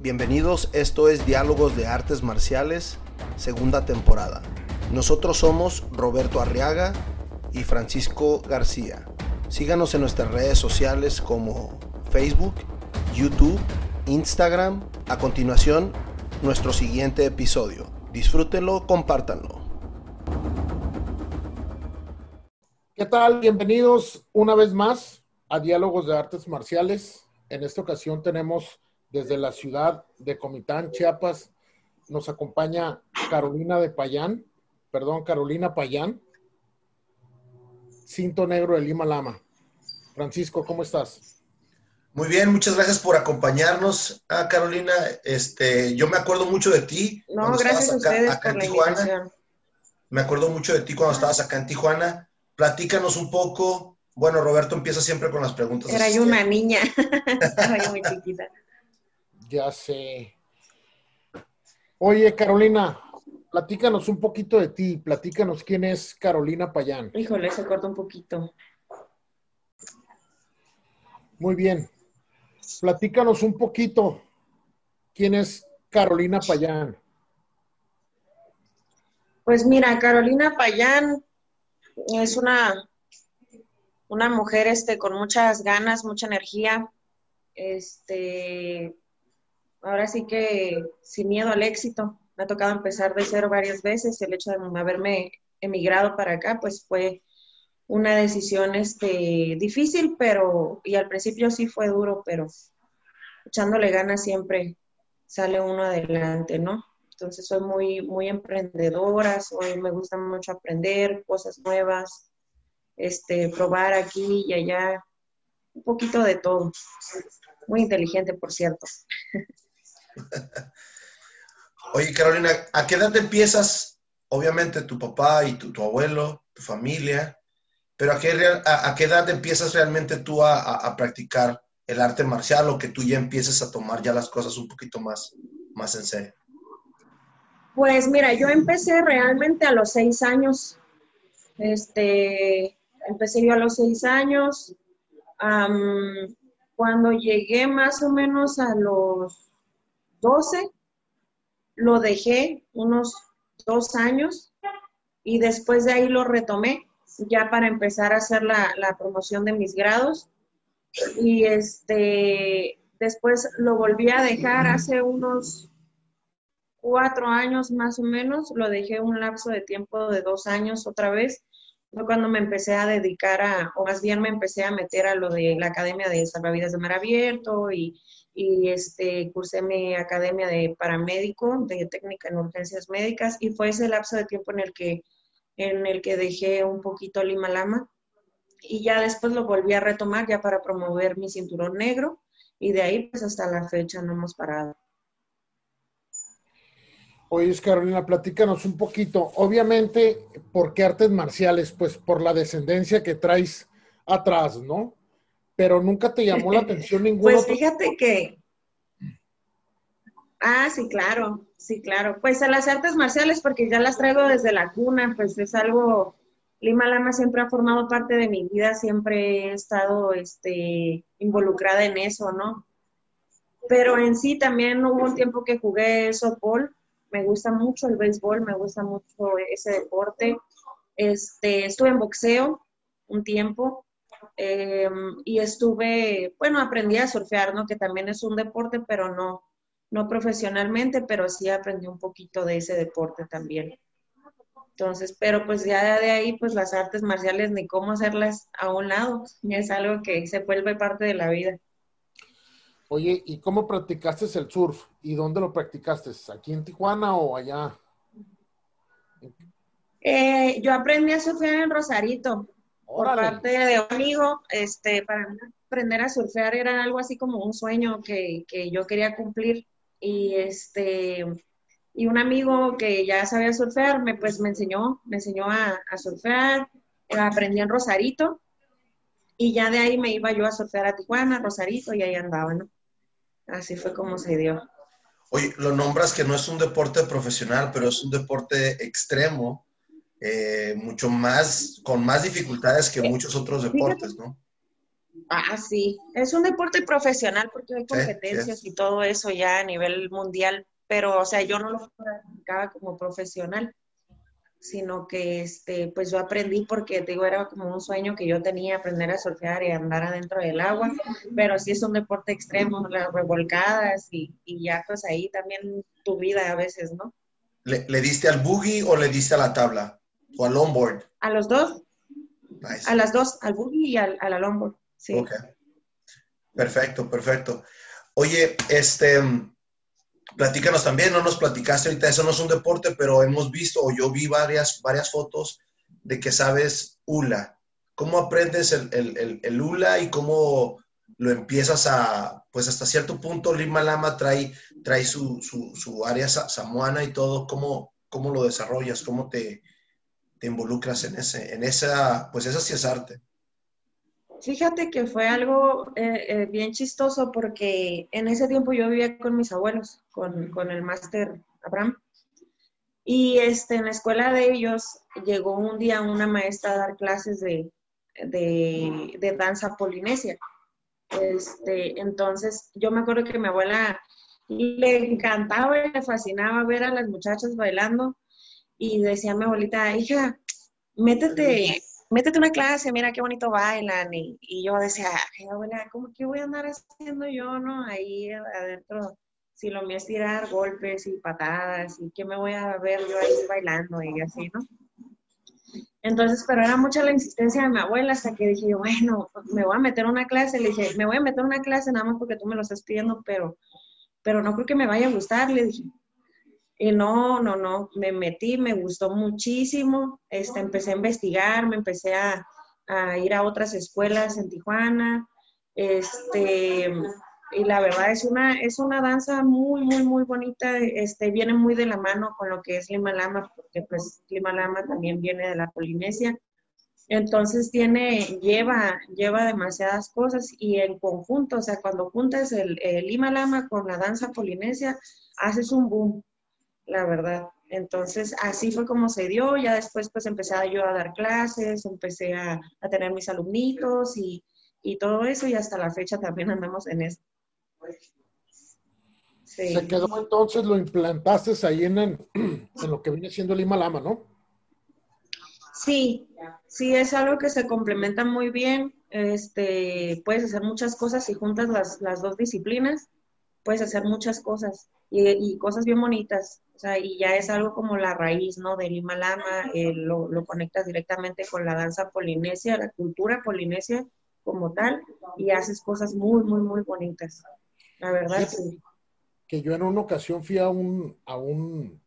Bienvenidos, esto es Diálogos de Artes Marciales, segunda temporada. Nosotros somos Roberto Arriaga y Francisco García. Síganos en nuestras redes sociales como Facebook, YouTube, Instagram. A continuación, nuestro siguiente episodio. Disfrútenlo, compártanlo. ¿Qué tal? Bienvenidos una vez más a Diálogos de Artes Marciales. En esta ocasión tenemos desde la ciudad de Comitán, Chiapas, nos acompaña Carolina de Payán, perdón, Carolina Payán, cinto negro de Lima Lama. Francisco, ¿cómo estás? Muy bien, muchas gracias por acompañarnos, ah, Carolina. Este, yo me acuerdo mucho de ti. No, gracias a ustedes acá por en Tijuana. Me acuerdo mucho de ti cuando estabas acá en Tijuana. Platícanos un poco. Bueno, Roberto empieza siempre con las preguntas. Era yo una niña, estaba yo muy chiquita. Ya sé. Oye, Carolina, platícanos un poquito de ti, platícanos quién es Carolina Payán. Híjole, se corta un poquito. Muy bien. Platícanos un poquito quién es Carolina Payán. Pues mira, Carolina Payán es una, una mujer este, con muchas ganas, mucha energía, este, ahora sí que sin miedo al éxito. Me ha tocado empezar de cero varias veces. El hecho de haberme emigrado para acá, pues fue una decisión este, difícil, pero, y al principio sí fue duro, pero echándole ganas siempre sale uno adelante, ¿no? Entonces soy muy, muy emprendedora, soy, me gusta mucho aprender cosas nuevas, este, probar aquí y allá, un poquito de todo. Muy inteligente, por cierto. Oye, Carolina, ¿a qué edad empiezas? Obviamente tu papá y tu, abuelo, tu familia, pero ¿a qué, edad empiezas realmente tú a, practicar el arte marcial o que tú ya empieces a tomar ya las cosas un poquito más, más en serio? Pues mira, yo empecé realmente a los seis años. Este, empecé yo a los seis años. cuando llegué más o menos a los 12, lo dejé unos dos años y después de ahí lo retomé ya para empezar a hacer la, promoción de mis grados. Y este, después lo volví a dejar hace unos cuatro años más o menos, lo dejé un lapso de tiempo de dos años otra vez, fue cuando me empecé a dedicar a, o más bien me empecé a meter a lo de la Academia de Salvavidas de Mar Abierto y y este, cursé mi academia de paramédico, de técnica en urgencias médicas, y fue ese lapso de tiempo en el que, en el que dejé un poquito Lima Lama, y ya después lo volví a retomar ya para promover mi cinturón negro, y de ahí pues hasta la fecha no hemos parado. Oye, Carolina, platícanos un poquito. Obviamente, ¿por qué artes marciales? Pues por la descendencia que traes atrás, ¿no? pero nunca te llamó la atención ningún Pues fíjate que... Ah, sí, claro, sí, claro. Pues a las artes marciales, porque ya las traigo desde la cuna, pues es algo... Lima Lama siempre ha formado parte de mi vida, siempre he estado este, involucrada en eso, ¿no? Pero en sí también hubo un tiempo que jugué softball, me gusta mucho el béisbol, me gusta mucho ese deporte. Este, estuve en boxeo un tiempo, Em, y estuve, bueno, aprendí a surfear, ¿no? Que también es un deporte, pero no, no profesionalmente, pero sí aprendí un poquito de ese deporte también. Entonces, pero pues ya de ahí, pues las artes marciales, ni cómo hacerlas a un lado, es algo que se vuelve parte de la vida. Oye, ¿y cómo practicaste el surf? ¿Y dónde lo practicaste? ¿Aquí en Tijuana o allá? Eh, yo aprendí a surfear en Rosarito por parte de un amigo, este, para aprender a surfear era algo así como un sueño que, yo quería cumplir. Y este, y un amigo que ya sabía surfear, me, pues me enseñó, me enseñó a, surfear, aprendí en Rosarito, y ya de ahí me iba yo a surfear a Tijuana, Rosarito, y ahí andaba, ¿no? Así fue como se dio. Oye, lo nombras que no es un deporte profesional, pero es un deporte extremo eh, mucho más, con más dificultades que muchos otros deportes, ¿no? Ah, sí, es un deporte profesional porque hay competencias y todo eso ya a nivel mundial, pero o sea, yo no lo practicaba como profesional, sino que este, pues yo aprendí porque te digo, era como un sueño que yo tenía aprender a surfear y andar adentro del agua, pero sí es un deporte extremo, las revolcadas y, y ya pues ahí también tu vida a veces, ¿no? ¿Le, ¿Le, diste al boogie o le diste a la tabla? ¿O al longboard? A los dos. A las dos, al boogie y al, a la longboard. Sí. Ok. Perfecto, perfecto. Oye, este, platícanos también, no nos platicaste ahorita, eso no es un deporte, pero hemos visto, o yo vi varias, varias fotos de que sabes hula. ¿Cómo aprendes el, el, el, hula y cómo lo empiezas a, pues hasta cierto punto Lima Lama trae, trae su, su, su área samoana y todo, ¿cómo, cómo lo desarrollas? ¿Cómo te, te involucras en, ese, en esa, pues esa sí es arte? Fíjate que fue algo eh, eh, bien chistoso porque en ese tiempo yo vivía con mis abuelos, con, con el máster Abraham. Y este, en la escuela de ellos llegó un día una maestra a dar clases de, de, danza polinesia. Este, entonces, yo me acuerdo que mi abuela le encantaba y le fascinaba ver a las muchachas bailando y decía a mi abuelita, hija, métete, métete una clase, mira qué bonito bailan. Y, y yo decía, ay, abuela, ¿cómo que voy a andar haciendo yo, no? Ahí adentro, si lo mío es tirar golpes y patadas, y qué me voy a ver yo ahí bailando y así, ¿no? Entonces, pero era mucha la insistencia de mi abuela hasta que dije, bueno, me voy a meter una clase. Le dije, me voy a meter una clase nada más porque tú me lo estás pidiendo, pero, pero no creo que me vaya a gustar. Le dije, y no, no, no, me metí, me gustó muchísimo. Este, empecé a investigar, me empecé a, a ir a otras escuelas en Tijuana. Este, y la verdad es una, es una danza muy, muy, muy bonita. Este, viene muy de la mano con lo que es Lima Lama, porque pues Lima Lama también viene de la Polinesia. Entonces tiene, lleva, lleva demasiadas cosas y en conjunto, o sea, cuando juntas el, el Lima Lama con la danza polinesia, haces un boom la verdad. Entonces, así fue como se dio. Ya después, pues, empecé yo a dar clases, empecé a, tener mis alumnitos y, todo eso, y hasta la fecha también andamos en eso. Se quedó entonces, lo implantaste ahí en, en, lo que viene siendo Lima Lama, ¿no? Sí, sí, es algo que se complementa muy bien. Este, puedes hacer muchas cosas si juntas las, las dos disciplinas, puedes hacer muchas cosas y, cosas bien bonitas. O sea, y ya es algo como la raíz, ¿no? Del Lima Lama, eh, lo, lo, conectas directamente con la danza polinesia, la cultura polinesia como tal, y haces cosas muy, muy, muy bonitas. La verdad, sí. Que yo en una ocasión fui a un, a un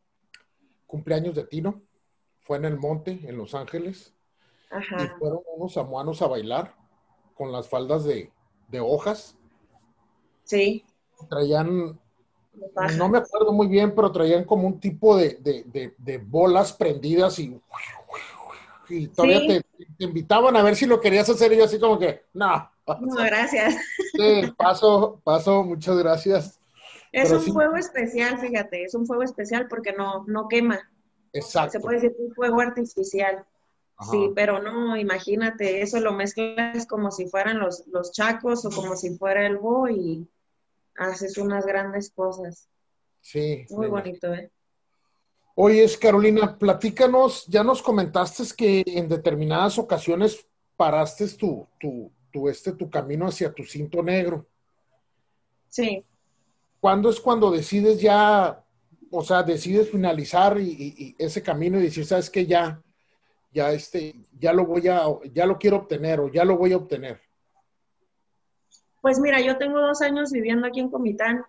cumpleaños de Tino, fue en el monte, en Los Ángeles, y fueron unos samuanos a bailar con las faldas de, de hojas. Sí. Traían no me acuerdo muy bien, pero traían como un tipo de, de, de, bolas prendidas y, y todavía te, invitaban a ver si lo querías hacer y yo así como que, no. No, gracias. Sí, paso, paso, muchas gracias. Es un fuego especial, fíjate, es un fuego especial porque no, no quema. Exacto. Se puede decir un fuego artificial. Sí, pero no, imagínate, eso lo mezclas como si fueran los, los chacos o como si fuera el bo y haces unas grandes cosas. Sí. Muy bonito, ¿eh? Oye, Carolina, platícanos, ya nos comentaste que en determinadas ocasiones paraste tu, tu, tu, este, tu camino hacia tu cinto negro. Sí. ¿Cuándo es cuando decides ya, o sea, decides finalizar y, ese camino y decir, sabes que ya, ya este, ya lo voy a, ya lo quiero obtener o ya lo voy a obtener? Pues mira, yo tengo dos años viviendo aquí en Comitán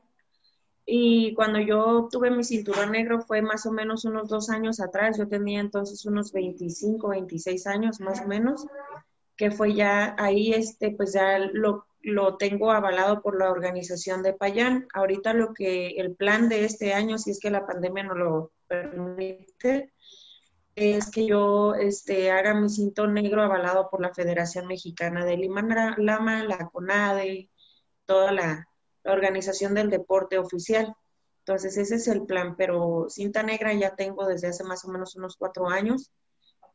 y cuando yo obtuve mi cinturón negro fue más o menos unos dos años atrás. Yo tenía entonces unos 25, 26 años más o menos, que fue ya ahí, este, pues ya lo, lo tengo avalado por la organización de Payán. Ahorita lo que el plan de este año, si es que la pandemia no lo permite, es que yo este, haga mi cinto negro avalado por la Federación Mexicana de Lima Lama, la CONADE, toda la, organización del deporte oficial. Entonces ese es el plan, pero cinta negra ya tengo desde hace más o menos unos cuatro años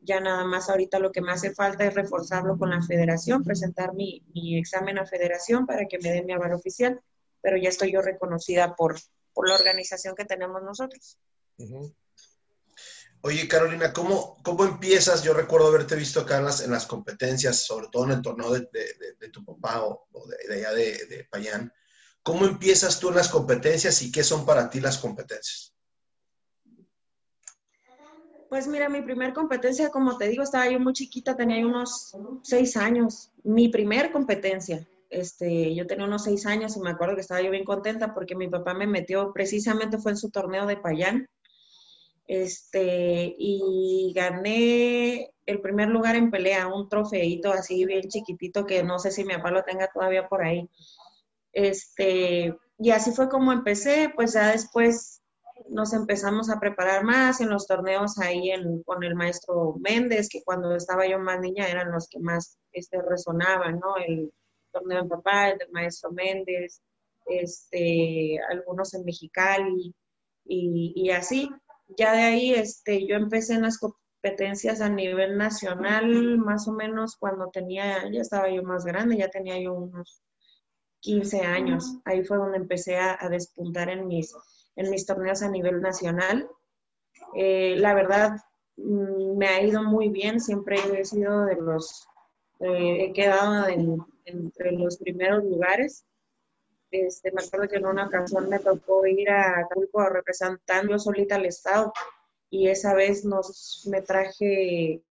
Ya nada más ahorita lo que me hace falta es reforzarlo con la federación, presentar mi, examen a federación para que me den mi aval oficial, pero ya estoy yo reconocida por, por la organización que tenemos nosotros. Oye, Carolina, ¿cómo, ¿cómo empiezas? Yo recuerdo haberte visto acá en las, en las competencias, sobre todo en el torneo de, tu papá o, de, allá de, Payán. ¿Cómo empiezas tú en las competencias y qué son para ti las competencias? Pues mira, mi primer competencia, como te digo, estaba yo muy chiquita, tenía unos seis años. Mi primer competencia, este, yo tenía unos seis años y me acuerdo que estaba yo bien contenta porque mi papá me metió, precisamente fue en su torneo de Payán, este, y gané el primer lugar en pelea, un trofeito así bien chiquitito que no sé si mi papá lo tenga todavía por ahí. Este, y así fue como empecé, pues ya después nos empezamos a preparar más en los torneos ahí con el maestro Méndez, que cuando estaba yo más niña eran los que más este, resonaban, ¿no? El torneo de papá, el del maestro Méndez, este, algunos en Mexicali y así ya de ahí este, yo empecé en las competencias a nivel nacional, más o menos cuando tenía, ya estaba yo más grande, ya tenía yo unos 15 años. Ahí fue donde empecé a, despuntar en mis, en mis torneos a nivel nacional. Eh, la verdad, mm, me ha ido muy bien, siempre he sido de los, eh, he quedado entre los primeros lugares. Este, me acuerdo que en una ocasión me tocó ir a Acapulco representando solita al estado y esa vez nos, me traje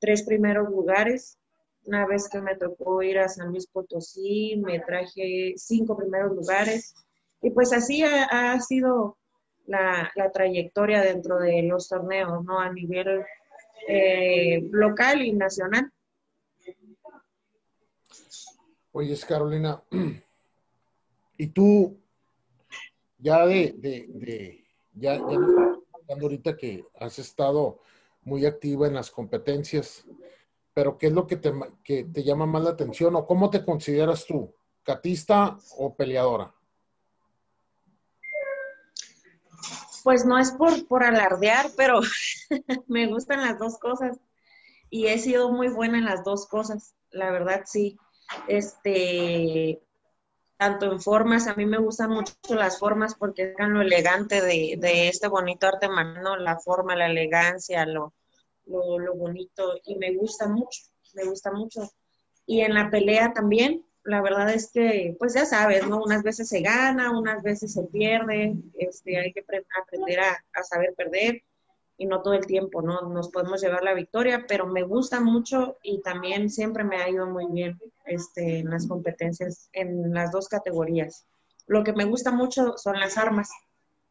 tres primeros lugares. Una vez que me tocó ir a San Luis Potosí, me traje cinco primeros lugares. Y pues así ha, sido la, trayectoria dentro de los torneos, ¿no? A nivel eh, local y nacional. Oye, Carolina, Y tú, ya de, de, de ya, ya hablando ahorita que has estado muy activa en las competencias, pero ¿qué es lo que te, que te llama más la atención o cómo te consideras tú? ¿Catista o peleadora? Pues no es por, por alardear, pero me gustan las dos cosas y he sido muy buena en las dos cosas, la verdad sí. Este, tanto en formas, a mí me gustan mucho las formas porque es lo elegante de, este bonito arte manual, la forma, la elegancia, lo, lo, bonito, y me gusta mucho, me gusta mucho. Y en la pelea también, la verdad es que, pues ya sabes, ¿no? Unas veces se gana, unas veces se pierde, este, hay que aprender a, a saber perder y no todo el tiempo, ¿no? Nos podemos llevar la victoria, pero me gusta mucho y también siempre me ha ido muy bien este, en las competencias, en las dos categorías. Lo que me gusta mucho son las armas,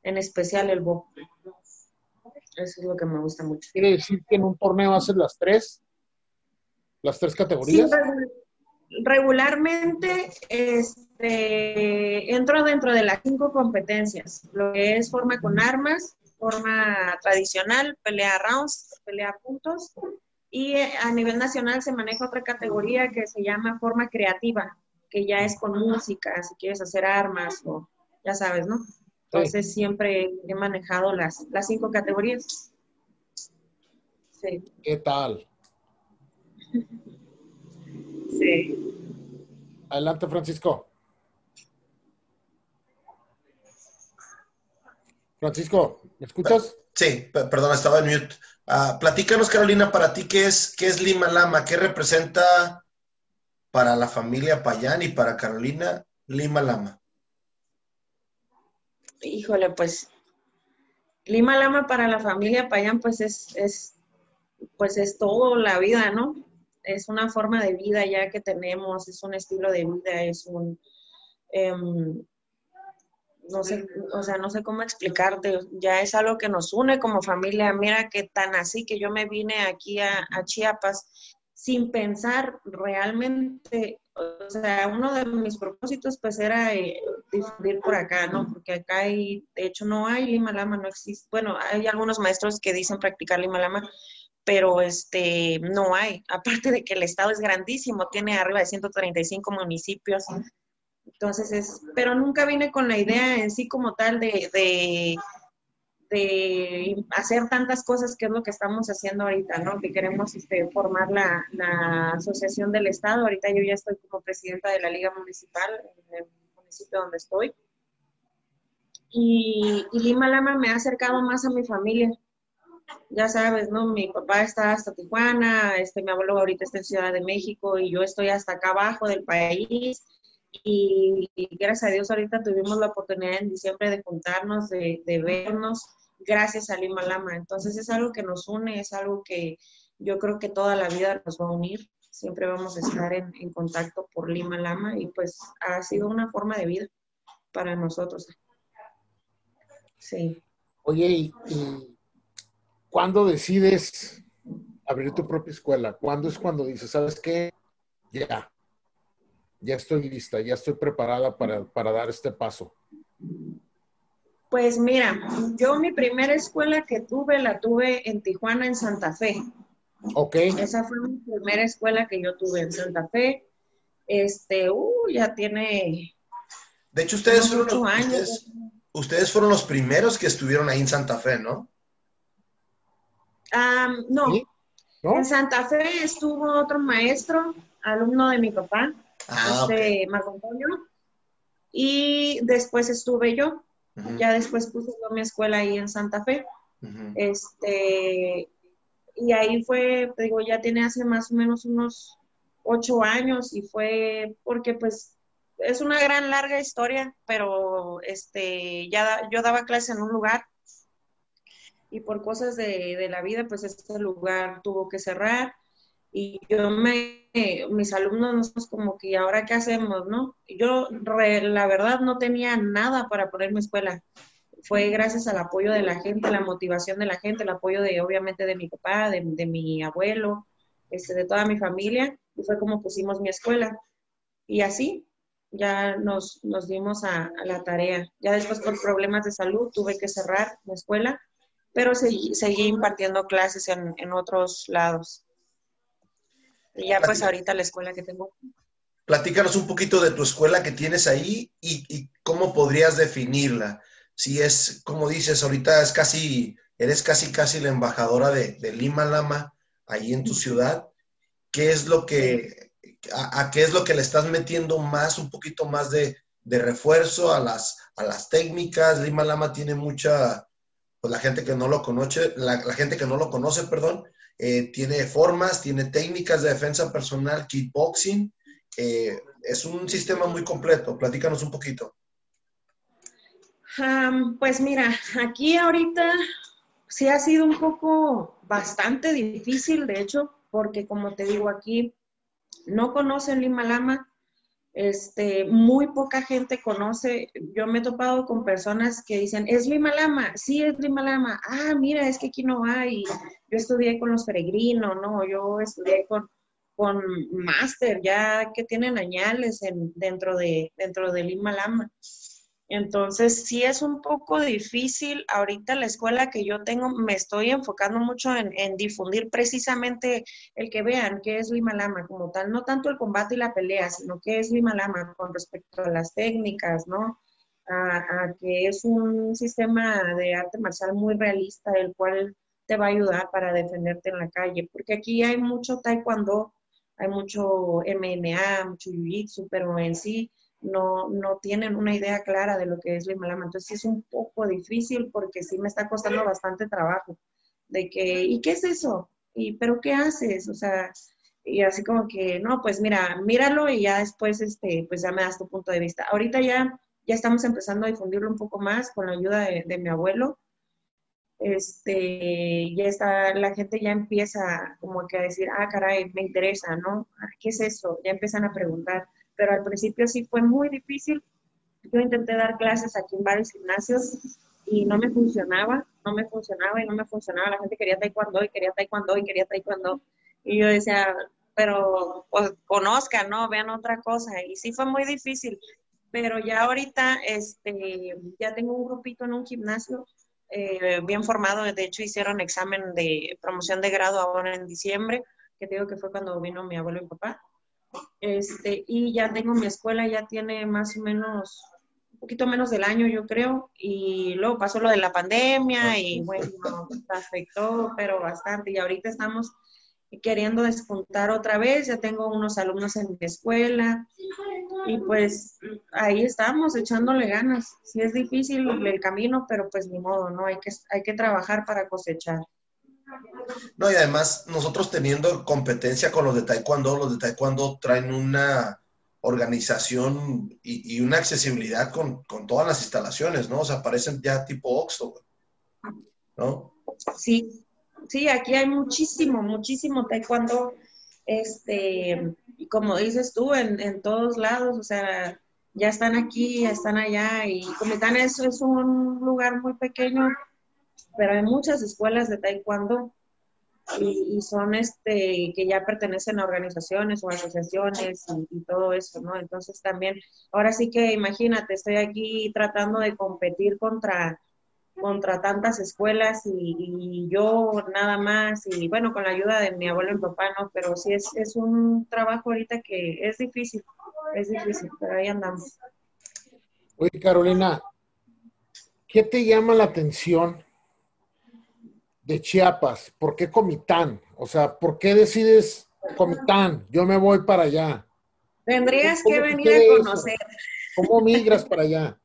en especial el bo. Eso es lo que me gusta mucho. ¿Quiere decir que en un torneo haces las tres? ¿Las tres categorías? Sí, regularmente este, entro dentro de las cinco competencias, lo que es forma con armas, forma tradicional, pelea rounds, pelea puntos. Y eh, a nivel nacional se maneja otra categoría que se llama forma creativa, que ya es con música, si quieres hacer armas o ya sabes, ¿no? Entonces siempre he manejado las, las cinco categorías. Sí. ¿Qué tal? Sí. Adelante, Francisco. Francisco, ¿me escuchas? Sí, perdón, estaba en mute. Uh, platícanos, Carolina, para ti, ¿qué es, ¿qué es Lima Lama? ¿Qué representa para la familia Payán y para Carolina Lima Lama? Híjole, pues Lima Lama para la familia Payán, pues es, es, pues es todo la vida, ¿no? Es una forma de vida ya que tenemos, es un estilo de vida, es un... Em, no sé, o sea, no sé cómo explicarte, ya es algo que nos une como familia. Mira que tan así que yo me vine aquí a, Chiapas sin pensar realmente, o sea, uno de mis propósitos pues era eh, difundir por acá, ¿no? Porque acá hay, de hecho no hay Lima Lama, no existe, bueno, hay algunos maestros que dicen practicar Lima Lama, pero este, no hay, aparte de que el estado es grandísimo, tiene arriba de 135 municipios, entonces es, pero nunca vine con la idea en sí como tal de, de hacer tantas cosas que es lo que estamos haciendo ahorita, ¿no? Que queremos este, formar la, la, asociación del Estado. Ahorita yo ya estoy como presidenta de la Liga Municipal en el municipio donde estoy. Y, Lima Lama me ha acercado más a mi familia. Ya sabes, ¿no? Mi papá está hasta Tijuana, este, mi abuelo ahorita está en Ciudad de México y yo estoy hasta acá abajo del país y, gracias a Dios ahorita tuvimos la oportunidad en diciembre de juntarnos, de, vernos, gracias a Lima Lama. Entonces es algo que nos une, es algo que yo creo que toda la vida nos va a unir. Siempre vamos a estar en, contacto por Lima Lama y pues ha sido una forma de vida para nosotros. Sí. Oye, ¿y, y cuándo decides abrir tu propia escuela? ¿Cuándo es cuando dices, sabes qué? Ya, ya estoy lista, ya estoy preparada para, dar este paso? Pues mira, yo mi primera escuela que tuve la tuve en Tijuana, en Santa Fe. Ok. Esa fue mi primera escuela que yo tuve en Santa Fe. Este, uh, ya tiene. De hecho, ustedes fueron, los, años. Ustedes, fueron los primeros que estuvieron ahí en Santa Fe, ¿no? no. ¿No? En Santa Fe estuvo otro maestro, alumno de mi papá, ah, Marco Antonio. Y después estuve yo. Ya después puse yo mi escuela ahí en Santa Fe. Este, y ahí fue, digo, ya tiene hace más o menos unos ocho años y fue porque pues es una gran larga historia, pero este, ya yo daba clase en un lugar y por cosas de, de la vida, pues este lugar tuvo que cerrar y yo me, mis alumnos nosotros como que ahora qué hacemos, ¿no? Yo la verdad no tenía nada para ponerme escuela. Fue gracias al apoyo de la gente, la motivación de la gente, el apoyo de obviamente de mi papá, de, mi abuelo, este, de toda mi familia, y fue como pusimos mi escuela. Y así ya nos, nos dimos a, la tarea. Ya después por problemas de salud tuve que cerrar mi escuela, pero seguí, seguí impartiendo clases en, en otros lados. Y ya pues ahorita la escuela que tengo. Platícanos un poquito de tu escuela que tienes ahí y, cómo podrías definirla. Si es, como dices, ahorita es casi, eres casi, casi la embajadora de, Lima Lama ahí en tu ciudad. ¿Qué es lo que, a, qué es lo que le estás metiendo más, un poquito más de, refuerzo a las, a las técnicas? Lima Lama tiene mucha, pues la gente que no lo conoce, la, la gente que no lo conoce, perdón, eh, tiene formas, tiene técnicas de defensa personal, kickboxing. Eh, es un sistema muy completo. Platícanos un poquito. pues mira, aquí ahorita sí ha sido un poco bastante difícil, de hecho, porque como te digo aquí, no conocen Lima Lama, este, muy poca gente conoce. Yo me he topado con personas que dicen, ¿es Lima Lama? Sí, es Lima Lama. Ah, mira, es que aquí no hay. Yo estudié con los peregrinos, ¿no? Yo estudié con, con máster, ya que tienen añales en, dentro, de, dentro de Lima Lama. Entonces, sí es un poco difícil. Ahorita la escuela que yo tengo, me estoy enfocando mucho en, difundir precisamente el que vean qué es Lima Lama como tal, no tanto el combate y la pelea, sino qué es Lima Lama con respecto a las técnicas, ¿no? A, que es un sistema de arte marcial muy realista, el cual te va a ayudar para defenderte en la calle, porque aquí hay mucho taekwondo, hay mucho MMA, mucho jiu-jitsu, pero en sí no, no tienen una idea clara de lo que es Lama. Entonces es un poco difícil porque sí me está costando bastante trabajo de que, ¿y qué es eso? ¿Y pero qué haces? O sea, y así como que, no, pues mira, míralo y ya después, este, pues ya me das tu punto de vista. Ahorita ya, ya estamos empezando a difundirlo un poco más con la ayuda de, mi abuelo. Este, ya está, la gente ya empieza como que a decir, ah, caray, me interesa, ¿no? ¿Qué es eso? Ya empiezan a preguntar pero al principio sí fue muy difícil. Yo intenté dar clases aquí en varios gimnasios y no me funcionaba, no me funcionaba y no me funcionaba. La gente quería taekwondo y quería taekwondo y quería taekwondo. Y yo decía, pero pues, conozcan, ¿no? Vean otra cosa. Y sí fue muy difícil. Pero ya ahorita, este, ya tengo un grupito en un gimnasio eh, bien formado. De hecho, hicieron examen de promoción de grado ahora en diciembre, que digo que fue cuando vino mi abuelo y papá. Este, y ya tengo mi escuela, ya tiene más o menos un poquito menos del año, yo creo, y luego pasó lo de la pandemia y bueno, afectó, pero bastante. Y ahorita estamos queriendo despuntar otra vez, ya tengo unos alumnos en mi escuela y pues ahí estamos echándole ganas. Sí es difícil el camino, pero pues ni modo, ¿no? Hay que, hay que trabajar para cosechar. No, y además nosotros teniendo competencia con los de Taekwondo, los de Taekwondo traen una organización y, una accesibilidad con, todas las instalaciones, ¿no? O sea, parecen ya tipo Oxford, ¿no? Sí, sí, aquí hay muchísimo, muchísimo taekwondo, este, como dices tú, en, en todos lados, o sea, ya están aquí, ya están allá, y Comitán es, es un lugar muy pequeño, pero hay muchas escuelas de taekwondo y, son este que ya pertenecen a organizaciones o asociaciones y, todo eso, ¿no? Entonces también, ahora sí que imagínate, estoy aquí tratando de competir contra contra tantas escuelas y, yo nada más y bueno, con la ayuda de mi abuelo y papá, ¿no? Pero sí es, es un trabajo ahorita que es difícil, es difícil, pero ahí andamos. Oye, Carolina, ¿qué te llama la atención de Chiapas? ¿Por qué Comitán? O sea, ¿por qué decides Comitán? Yo me voy para allá. Tendrías que venir a conocer. ¿Cómo migras para allá?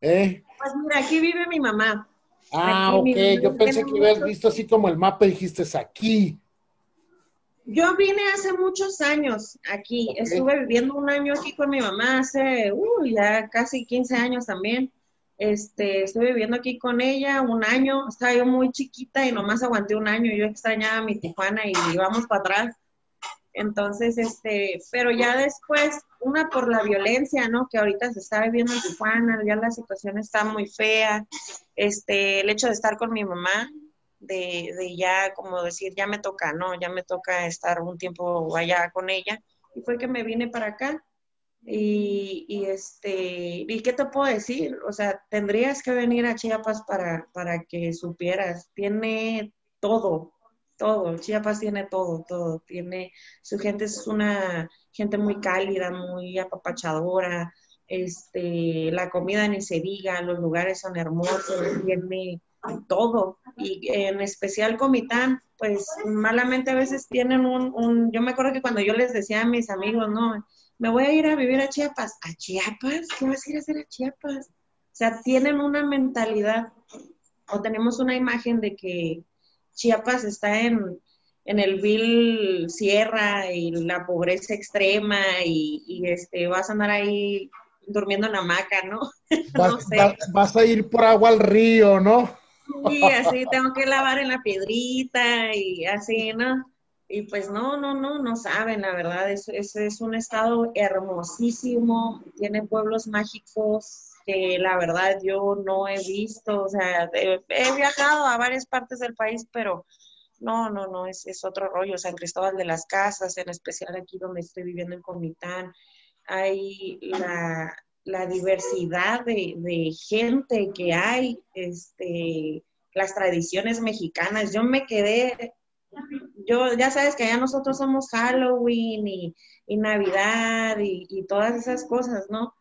¿Eh? Pues mira, aquí vive mi mamá. Ah, ok. Yo pensé que hubieras visto así como el mapa y dijiste, es aquí. Yo vine hace muchos años aquí. Estuve viviendo un año aquí con mi mamá hace, uh, ya casi 15 años también. Este, estuve viviendo aquí con ella un año, estaba yo muy chiquita y nomás aguanté un año, yo extrañaba a mi Tijuana y íbamos para atrás. Entonces, este, pero ya después, una por la violencia, ¿no? Que ahorita se está viviendo en Tijuana, ya la situación está muy fea. Este, el hecho de estar con mi mamá, de, de ya como decir, ya me toca, ¿no? Ya me toca estar un tiempo allá con ella. Y fue que me vine para acá. Y, este, ¿y qué te puedo decir? O sea, tendrías que venir a Chiapas para, para que supieras. Tiene todo, todo. Chiapas tiene todo, todo. Tiene, su gente es una gente muy cálida, muy apapachadora. Este, la comida ni se diga, los lugares son hermosos, tiene todo. Y en especial Comitán, pues malamente a veces tienen un, un, yo me acuerdo que cuando yo les decía a mis amigos, no, me voy a ir a vivir a Chiapas. ¿A Chiapas? ¿Qué vas a ir a hacer a Chiapas? O sea, tienen una mentalidad o tenemos una imagen de que Chiapas está en, el vil sierra y la pobreza extrema y, este vas a andar ahí durmiendo en la hamaca, ¿no? Vas, vas a ir por agua al río, ¿no? Sí, así tengo que lavar en la piedrita y así, ¿no? Y pues no, no, no, no saben, la verdad, es, es, un estado hermosísimo, tiene pueblos mágicos que la verdad yo no he visto, o sea, he, viajado a varias partes del país, pero no, no, no, es, es otro rollo, San Cristóbal de las Casas, en especial aquí donde estoy viviendo en Comitán, hay la, la diversidad de, de, gente que hay, este, las tradiciones mexicanas. Yo me quedé yo, ya sabes que allá nosotros somos Halloween y, Navidad y, todas esas cosas, ¿no?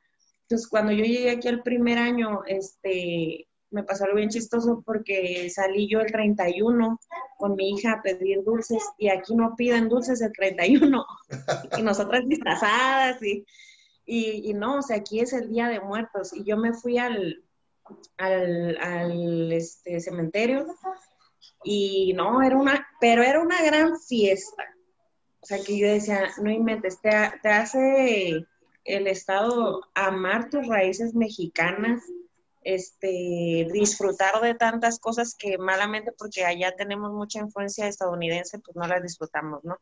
Entonces, cuando yo llegué aquí el primer año, este, me pasó algo bien chistoso porque salí yo el 31 con mi hija a pedir dulces y aquí no piden dulces el 31 y nosotras disfrazadas y, y, no, o sea, aquí es el Día de Muertos y yo me fui al, al, al este, cementerio y no, era una, pero era una gran fiesta. O sea, que yo decía, no inventes, te, te hace el Estado amar tus raíces mexicanas, este, disfrutar de tantas cosas que malamente porque allá tenemos mucha influencia estadounidense, pues no las disfrutamos, ¿no?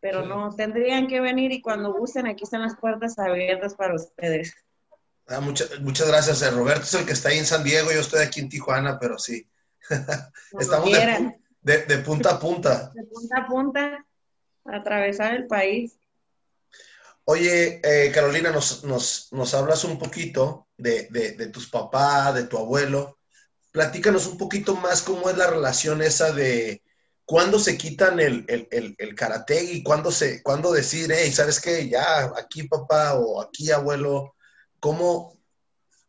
Pero no, tendrían que venir y cuando gusten, aquí están las puertas abiertas para ustedes. Ah, muchas, muchas gracias. Eh, Roberto es el que está ahí en San Diego, yo estoy aquí en Tijuana, pero sí, Estamos de, punta a punta. De punta a punta, atravesar el país. Oye, eh, Carolina, nos, nos, hablas un poquito de, tus papás, de tu abuelo. Platícanos un poquito más cómo es la relación esa de cuándo se quitan el, el, karate y cuándo, se, cuándo decir, hey, ¿sabes qué? Ya, aquí papá o aquí abuelo. ¿Cómo,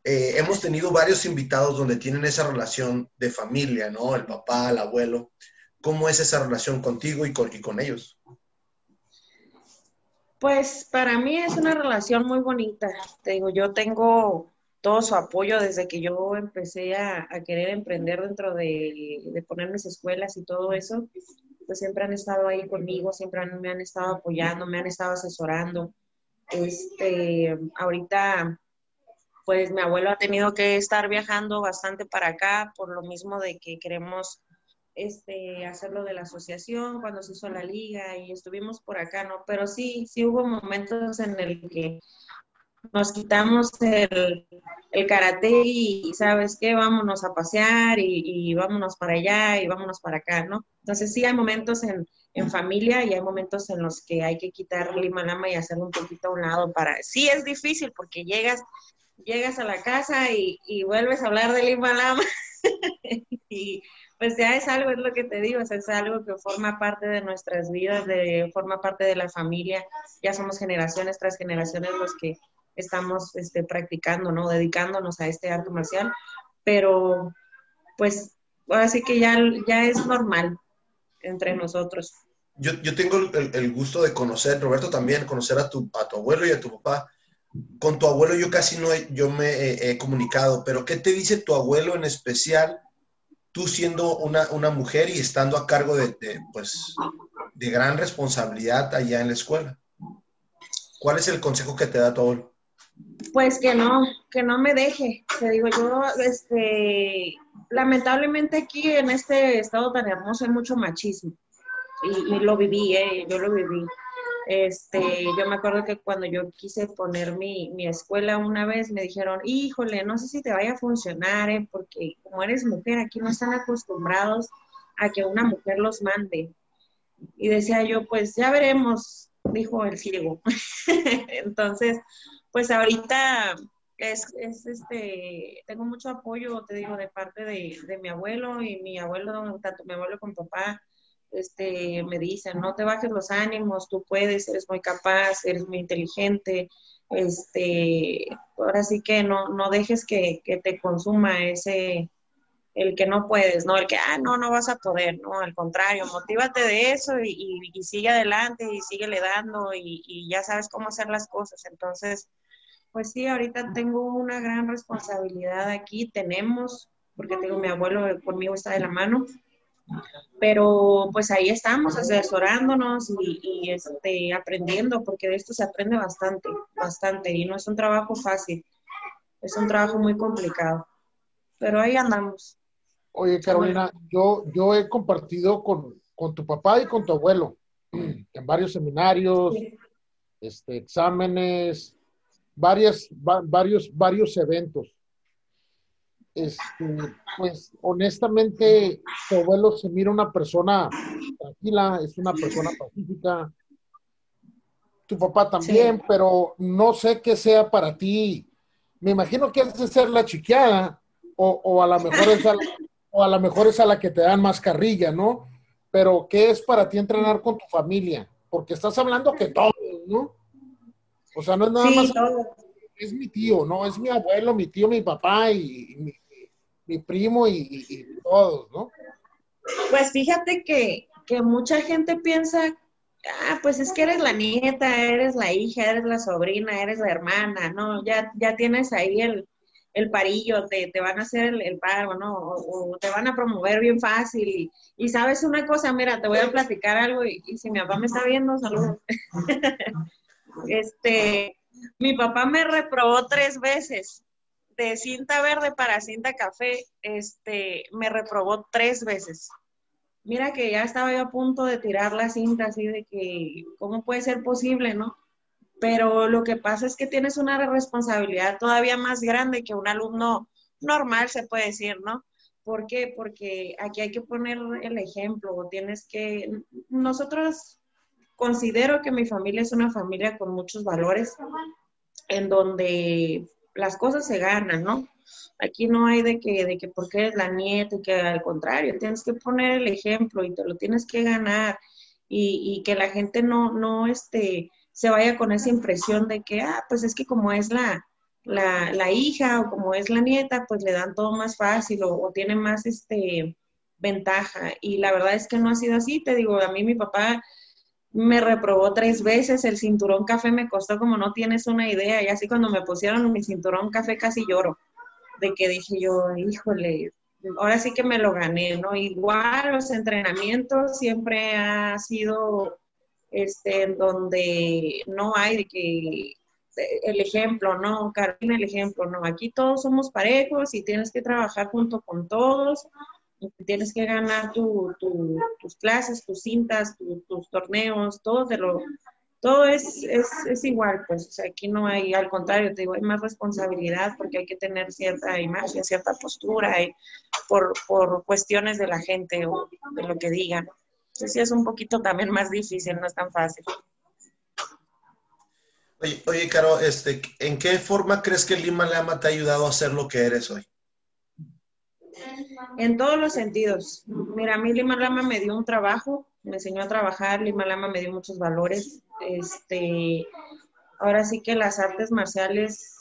eh, hemos tenido varios invitados donde tienen esa relación de familia, ¿no? El papá, el abuelo. ¿Cómo es esa relación contigo y con, ellos? Pues para mí es una relación muy bonita. Te digo, yo tengo todo su apoyo desde que yo empecé a, querer emprender dentro de, de, poner mis escuelas y todo eso. Pues siempre han estado ahí conmigo, siempre me han estado apoyando, me han estado asesorando. Este, ahorita, pues mi abuelo ha tenido que estar viajando bastante para acá por lo mismo de que queremos este, hacerlo de la asociación, cuando se hizo la liga y estuvimos por acá, ¿no? Pero sí, sí hubo momentos en el que nos quitamos el, el karate y, ¿sabes qué? Vámonos a pasear y, vámonos para allá y vámonos para acá, ¿no? Entonces sí hay momentos en, en familia y hay momentos en los que hay que quitar lima lama y hacerlo un poquito a un lado para... Sí es difícil porque llegas, llegas a la casa y, y vuelves a hablar de lima lama y pues ya es algo, es lo que te digo, es algo que forma parte de nuestras vidas, de, forma parte de la familia, ya somos generaciones tras generaciones los que estamos este, practicando, ¿no? Dedicándonos a este arte marcial, pero pues ahora sí que ya, ya es normal entre nosotros. Yo, yo tengo el, gusto de conocer, Roberto también, conocer a tu, a tu abuelo y a tu papá. Con tu abuelo yo casi no he, yo me he comunicado, pero ¿qué te dice tu abuelo en especial tú siendo una, mujer y estando a cargo de, pues, de gran responsabilidad allá en la escuela. ¿Cuál es el consejo que te da tu abuelo? Pues que no, que no me deje. Te digo, yo, este, lamentablemente aquí en este estado tan hermoso hay mucho machismo. Y, y lo viví, eh, yo lo viví. Este, yo me acuerdo que cuando yo quise poner mi, escuela una vez, me dijeron, híjole, no sé si te vaya a funcionar, ¿eh? porque como eres mujer, aquí no están acostumbrados a que una mujer los mande. Y decía yo, pues ya veremos, dijo el ciego. Entonces, pues ahorita es, es, este, tengo mucho apoyo, te digo, de parte de, de mi abuelo y mi abuelo, tanto mi abuelo como papá, este, me dicen, no te bajes los ánimos, tú puedes, eres muy capaz, eres muy inteligente, este, ahora sí que no, no dejes que, te consuma ese, el que no puedes, ¿no? El que, ah, no, no vas a poder, ¿no? Al contrario, motívate de eso y, y, sigue adelante y sigue le dando y, y, ya sabes cómo hacer las cosas. Entonces, pues sí, ahorita tengo una gran responsabilidad aquí, tenemos, porque tengo mi abuelo conmigo está de la mano, pero pues ahí estamos asesorándonos y, este, aprendiendo, porque de esto se aprende bastante, bastante, y no es un trabajo fácil, es un trabajo muy complicado, pero ahí andamos. Oye, Carolina, yo, yo he compartido con, con tu papá y con tu abuelo en varios seminarios, este, exámenes, varias, varios, varios eventos este, pues honestamente, tu abuelo se mira una persona tranquila, es una persona pacífica. Tu papá también, pero no sé qué sea para ti. Me imagino que has de ser la chiqueada, o, a lo mejor es a la, o a lo mejor es a la que te dan más carrilla, ¿no? Pero ¿qué es para ti entrenar con tu familia? Porque estás hablando que todos, ¿no? O sea, no es nada más. Es mi tío, ¿no? Es mi abuelo, mi tío, mi papá y, mi, mi primo y, todos, ¿no? Pues fíjate que, mucha gente piensa, ah, pues es que eres la nieta, eres la hija, eres la sobrina, eres la hermana, ¿no? Ya, ya tienes ahí el, el parillo, te, van a hacer el, pago, ¿no? O, te van a promover bien fácil. Y, sabes una cosa, mira, te voy a platicar algo y, y si mi papá me está viendo, saludos. este, mi papá me reprobó tres veces de cinta verde para cinta café, este, me reprobó tres veces. Mira que ya estaba yo a punto de tirar la cinta así de que, ¿cómo puede ser posible, no? Pero lo que pasa es que tienes una responsabilidad todavía más grande que un alumno normal, se puede decir, ¿no? ¿Por qué? Porque aquí hay que poner el ejemplo, tienes que, nosotros considero que mi familia es una familia con muchos valores, en donde las cosas se ganan, ¿no? Aquí no hay de que, de que porque eres la nieta y que al contrario, tienes que poner el ejemplo y te lo tienes que ganar y, y que la gente no, no, este, se vaya con esa impresión de que, ah, pues es que como es la, la, la, hija o como es la nieta, pues le dan todo más fácil o, o tiene más este ventaja. Y la verdad es que no ha sido así. Te digo, a mí mi papá me reprobó tres veces, el cinturón café me costó como no tienes una idea, y así cuando me pusieron mi cinturón café casi lloro, de que dije yo, híjole, ahora sí que me lo gané, ¿no? Igual los entrenamientos siempre ha sido este en donde no hay de que el ejemplo, ¿no? Carolina, el ejemplo, ¿no? Aquí todos somos parejos y tienes que trabajar junto con todos tienes que ganar tus clases, tus cintas, tus torneos, todo de lo, todo es, es, igual, pues, aquí no hay, al contrario, te digo, hay más responsabilidad porque hay que tener cierta imagen, cierta postura, y por, por cuestiones de la gente o de lo que digan. Entonces sí es un poquito también más difícil, no es tan fácil. Oye, oye Caro, este, ¿en qué forma crees que Lima Lama te ha ayudado a ser lo que eres hoy? En todos los sentidos. Mira, a mí Lima Lama me dio un trabajo, me enseñó a trabajar, Lima Lama me dio muchos valores. Este, ahora sí que las artes marciales,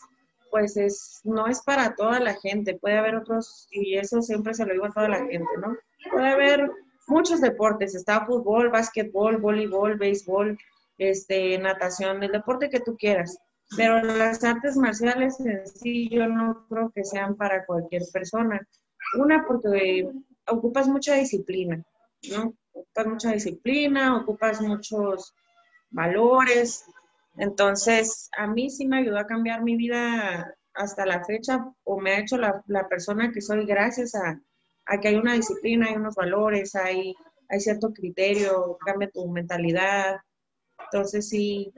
pues es, no es para toda la gente, puede haber otros, y eso siempre se lo digo a toda la gente, ¿no? Puede haber muchos deportes, está fútbol, básquetbol, voleibol, béisbol, este, natación, el deporte que tú quieras. Pero las artes marciales en sí yo no creo que sean para cualquier persona. Una, porque ocupas mucha disciplina, ¿no? Ocupas mucha disciplina, ocupas muchos valores. Entonces, a mí sí me ayudó a cambiar mi vida hasta la fecha o me ha hecho la, persona que soy gracias a, que hay una disciplina, hay unos valores, hay, hay cierto criterio, cambia tu mentalidad. Entonces, sí,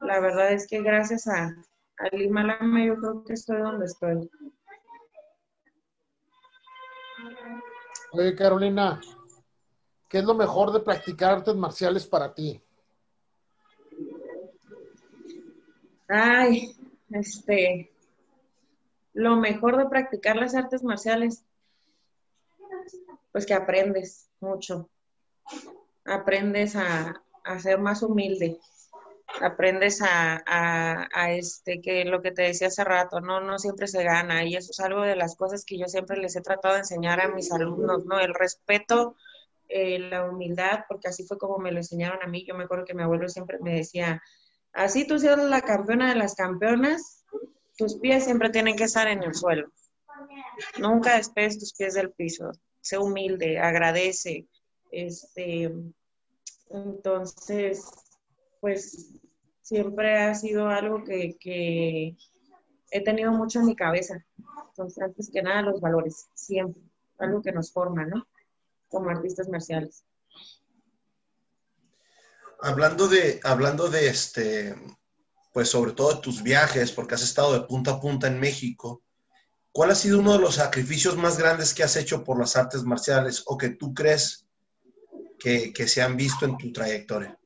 la verdad es que gracias a, a Lima Lama yo creo que estoy donde estoy. Oye, Carolina, ¿qué es lo mejor de practicar artes marciales para ti? Ay, este, lo mejor de practicar las artes marciales, pues que aprendes mucho, aprendes a, a ser más humilde, aprendes a, este, que lo que te decía hace rato, no, no siempre se gana y eso es algo de las cosas que yo siempre les he tratado de enseñar a mis alumnos, ¿no? El respeto, eh, la humildad, porque así fue como me lo enseñaron a mí. Yo me acuerdo que mi abuelo siempre me decía, así tú seas la campeona de las campeonas, tus pies siempre tienen que estar en el suelo. Nunca despegues tus pies del piso. Sé humilde, agradece. Este, entonces, pues siempre ha sido algo que, he tenido mucho en mi cabeza. Entonces, antes que nada, los valores, siempre, algo que nos forma, ¿no? Como artistas marciales. Hablando de, hablando de este, pues sobre todo de tus viajes, porque has estado de punta a punta en México, ¿cuál ha sido uno de los sacrificios más grandes que has hecho por las artes marciales o que tú crees que, que se han visto en tu trayectoria?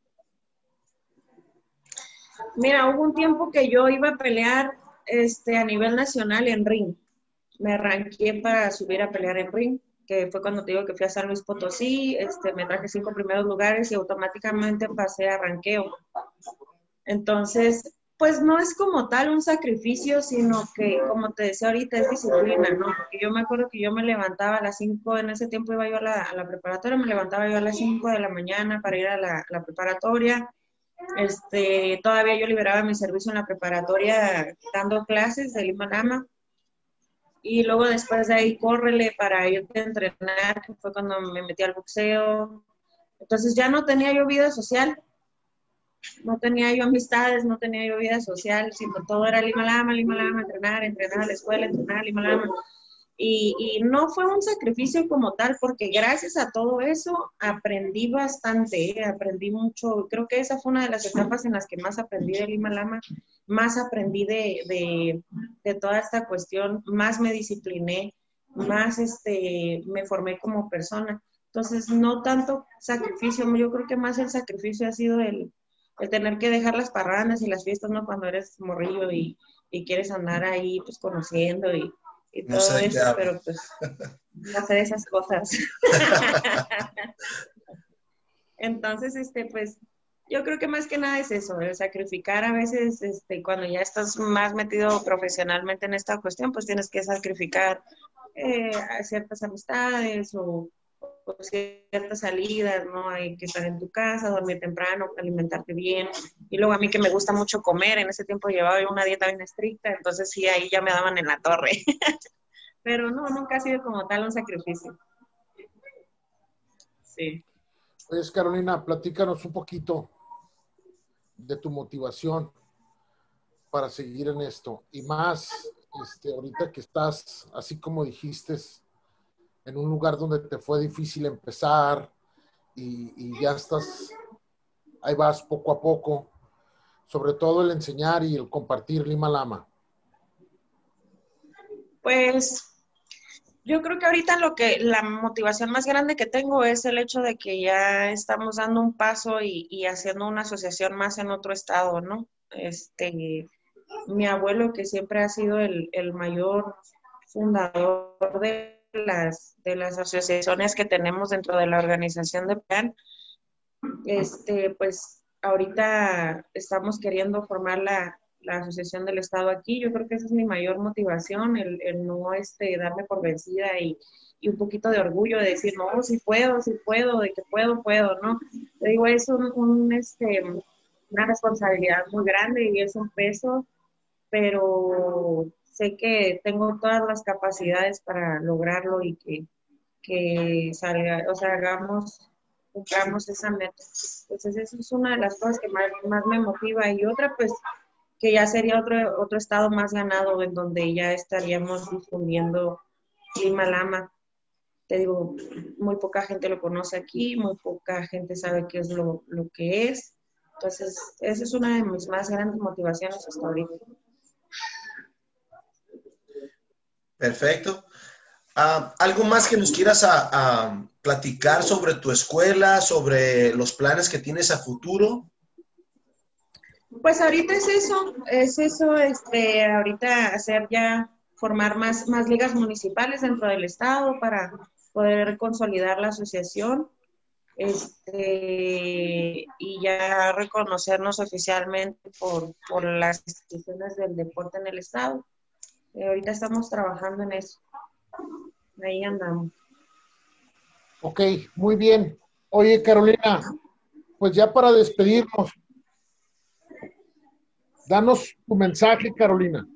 Mira, hubo un tiempo que yo iba a pelear este, a nivel nacional en ring. Me arranqué para subir a pelear en ring, que fue cuando te digo que fui a San Luis Potosí, este, me traje cinco primeros lugares y automáticamente pasé a ranqueo. Entonces, pues no es como tal un sacrificio, sino que, como te decía ahorita, es disciplina, ¿no? Porque yo me acuerdo que yo me levantaba a las cinco, en ese tiempo iba yo a la, preparatoria, me levantaba yo a las cinco de la mañana para ir a la preparatoria, este, todavía yo liberaba mi servicio en la preparatoria dando clases de Lima Y luego después de ahí, córrele para irte a entrenar, que fue cuando me metí al boxeo. Entonces ya no tenía yo vida social, no tenía yo amistades, no tenía yo vida social, sino todo era Lima Lama, Lima Lama, entrenar, entrenar a la escuela, entrenar, Lima Lama. Y, no fue un sacrificio como tal, porque gracias a todo eso aprendí bastante, ¿eh? aprendí mucho. Creo que esa fue una de las etapas en las que más aprendí de Lima Lama, más aprendí de, toda esta cuestión, más me discipliné, más este, me formé como persona. Entonces, no tanto sacrificio, yo creo que más el sacrificio ha sido el, tener que dejar las parrandas y las fiestas, ¿no? Cuando eres morrillo y, y quieres andar ahí, pues, conociendo y y todo eso, pero pues no sé de esas cosas. Entonces, este, pues, yo creo que más que nada es eso, el sacrificar a veces, este, cuando ya estás más metido profesionalmente en esta cuestión, pues tienes que sacrificar eh, ciertas amistades o, ciertas salidas, ¿no? Hay que estar en tu casa, dormir temprano, alimentarte bien. Y luego a mí que me gusta mucho comer, en ese tiempo llevaba una dieta bien estricta, entonces sí, ahí ya me daban en la torre. Pero no, nunca ha sido como tal un sacrificio. Sí. Pues Carolina, platícanos un poquito de tu motivación para seguir en esto. Y más, este, ahorita que estás, así como dijiste, en un lugar donde te fue difícil empezar y, y ya estás, ahí vas poco a poco, sobre todo el enseñar y el compartir Lima Lama. Pues yo creo que ahorita lo que la motivación más grande que tengo es el hecho de que ya estamos dando un paso y, haciendo una asociación más en otro estado, ¿no? Este, mi abuelo que siempre ha sido el, mayor fundador de las de las asociaciones que tenemos dentro de la organización de PAN, este, pues ahorita estamos queriendo formar la, la Asociación del Estado aquí. Yo creo que esa es mi mayor motivación, el, no este, darme por vencida y, un poquito de orgullo de decir, no, si puedo, si puedo, de que puedo, puedo, ¿no? Te digo, es un, este, una responsabilidad muy grande y es un peso, pero sé que tengo todas las capacidades para lograrlo y que, que salga, o sea, hagamos cumplamos esa meta. Entonces, eso es una de las cosas que más, más me motiva. Y otra, pues, que ya sería otro, otro estado más ganado en donde ya estaríamos difundiendo Lima Lama. Te digo, muy poca gente lo conoce aquí, muy poca gente sabe qué es lo, que es. Entonces, esa es una de mis más grandes motivaciones hasta ahorita. Perfecto. Ah, ¿Algo más que nos quieras a, platicar sobre tu escuela, sobre los planes que tienes a futuro? Pues ahorita es eso, es eso, este, ahorita hacer ya, formar más, más ligas municipales dentro del estado para poder consolidar la asociación este, y ya reconocernos oficialmente por, por las instituciones del deporte en el estado. Eh, ahorita estamos trabajando en eso. Ahí andamos. Ok, muy bien. Oye, Carolina, pues ya para despedirnos, Danos tu mensaje, Carolina,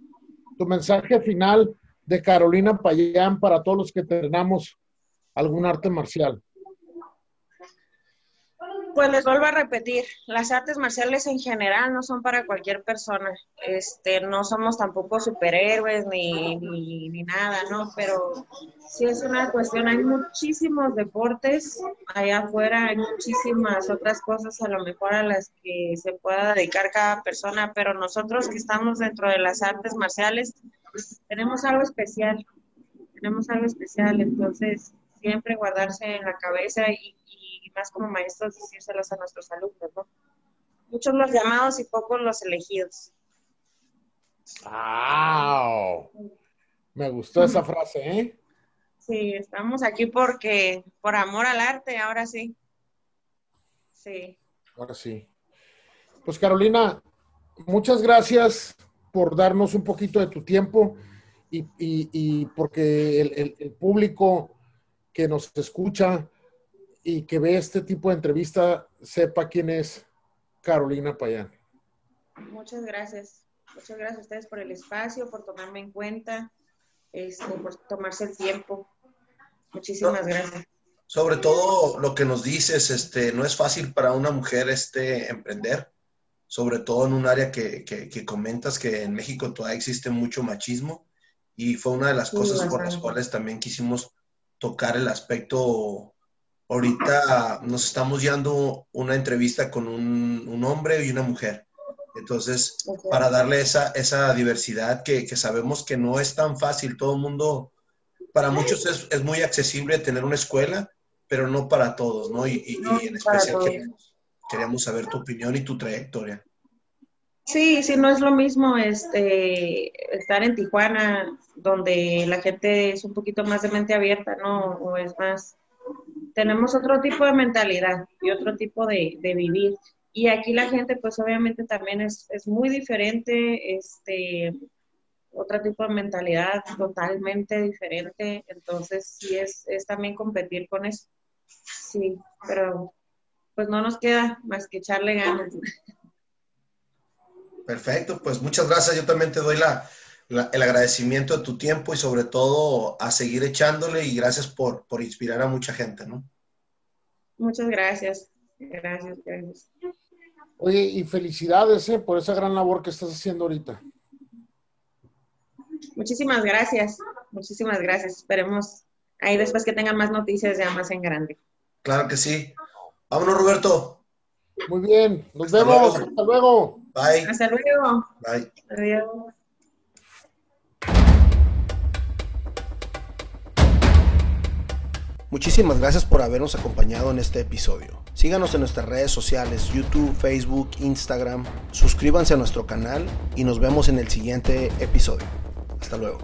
tu mensaje final de Carolina Payán para todos los que tenemos algún arte marcial. Pues les vuelvo a repetir, las artes marciales en general no son para cualquier persona. Este, no somos tampoco superhéroes ni, ni, nada, ¿no? Pero sí es una cuestión, hay muchísimos deportes allá afuera, hay muchísimas otras cosas a lo mejor a las que se pueda dedicar cada persona, pero nosotros que estamos dentro de las artes marciales tenemos algo especial, tenemos algo especial, entonces siempre guardarse en la cabeza y más como maestros decírselos a nuestros alumnos, ¿no? Muchos los llamados y pocos los elegidos. ¡Wow! Me gustó esa frase, ¿eh? Sí, estamos aquí porque, por amor al arte, ahora sí. Sí. Ahora sí. Pues Carolina, muchas gracias por darnos un poquito de tu tiempo y, porque el, público que nos escucha y que ve este tipo de entrevista sepa quién es Carolina Payán. Muchas gracias. Muchas gracias a ustedes por el espacio, por tomarme en cuenta, este, por tomarse el tiempo. Muchísimas gracias. Sobre todo lo que nos dices, este, no es fácil para una mujer este, emprender, sobre todo en un área que, que, comentas que en México todavía existe mucho machismo y fue una de las cosas por las cuales también quisimos tocar el aspecto ahorita nos estamos dando una entrevista con un, hombre y una mujer. Entonces, para darle esa, esa diversidad que, sabemos que no es tan fácil, todo el mundo, para muchos es, muy accesible tener una escuela, pero no para todos, ¿no? Y, en especial queremos, saber tu opinión y tu trayectoria. Sí, sí, no es lo mismo este, estar en Tijuana, donde la gente es un poquito más de mente abierta, ¿no? O es más tenemos otro tipo de mentalidad y otro tipo de, vivir. Y aquí la gente, pues obviamente también es, es muy diferente, este, otro tipo de mentalidad totalmente diferente, entonces sí es, es también competir con eso. Sí, pero pues no nos queda más que echarle ganas. Perfecto, pues muchas gracias. Yo también te doy la, el agradecimiento de tu tiempo y sobre todo a seguir echándole y gracias por, por inspirar a mucha gente, ¿no? Muchas gracias. Gracias, gracias. Oye, y felicidades ¿eh? por esa gran labor que estás haciendo ahorita. Muchísimas gracias, muchísimas gracias. Esperemos ahí después que tengan más noticias ya más en grande. Claro que sí. Vámonos, Roberto. Muy bien, nos vemos. Hasta luego. Bye. Hasta luego. Bye. Adiós. Muchísimas gracias por habernos acompañado en este episodio. Síganos en nuestras redes sociales, YouTube, Facebook, Instagram. Suscríbanse a nuestro canal y nos vemos en el siguiente episodio. Hasta luego.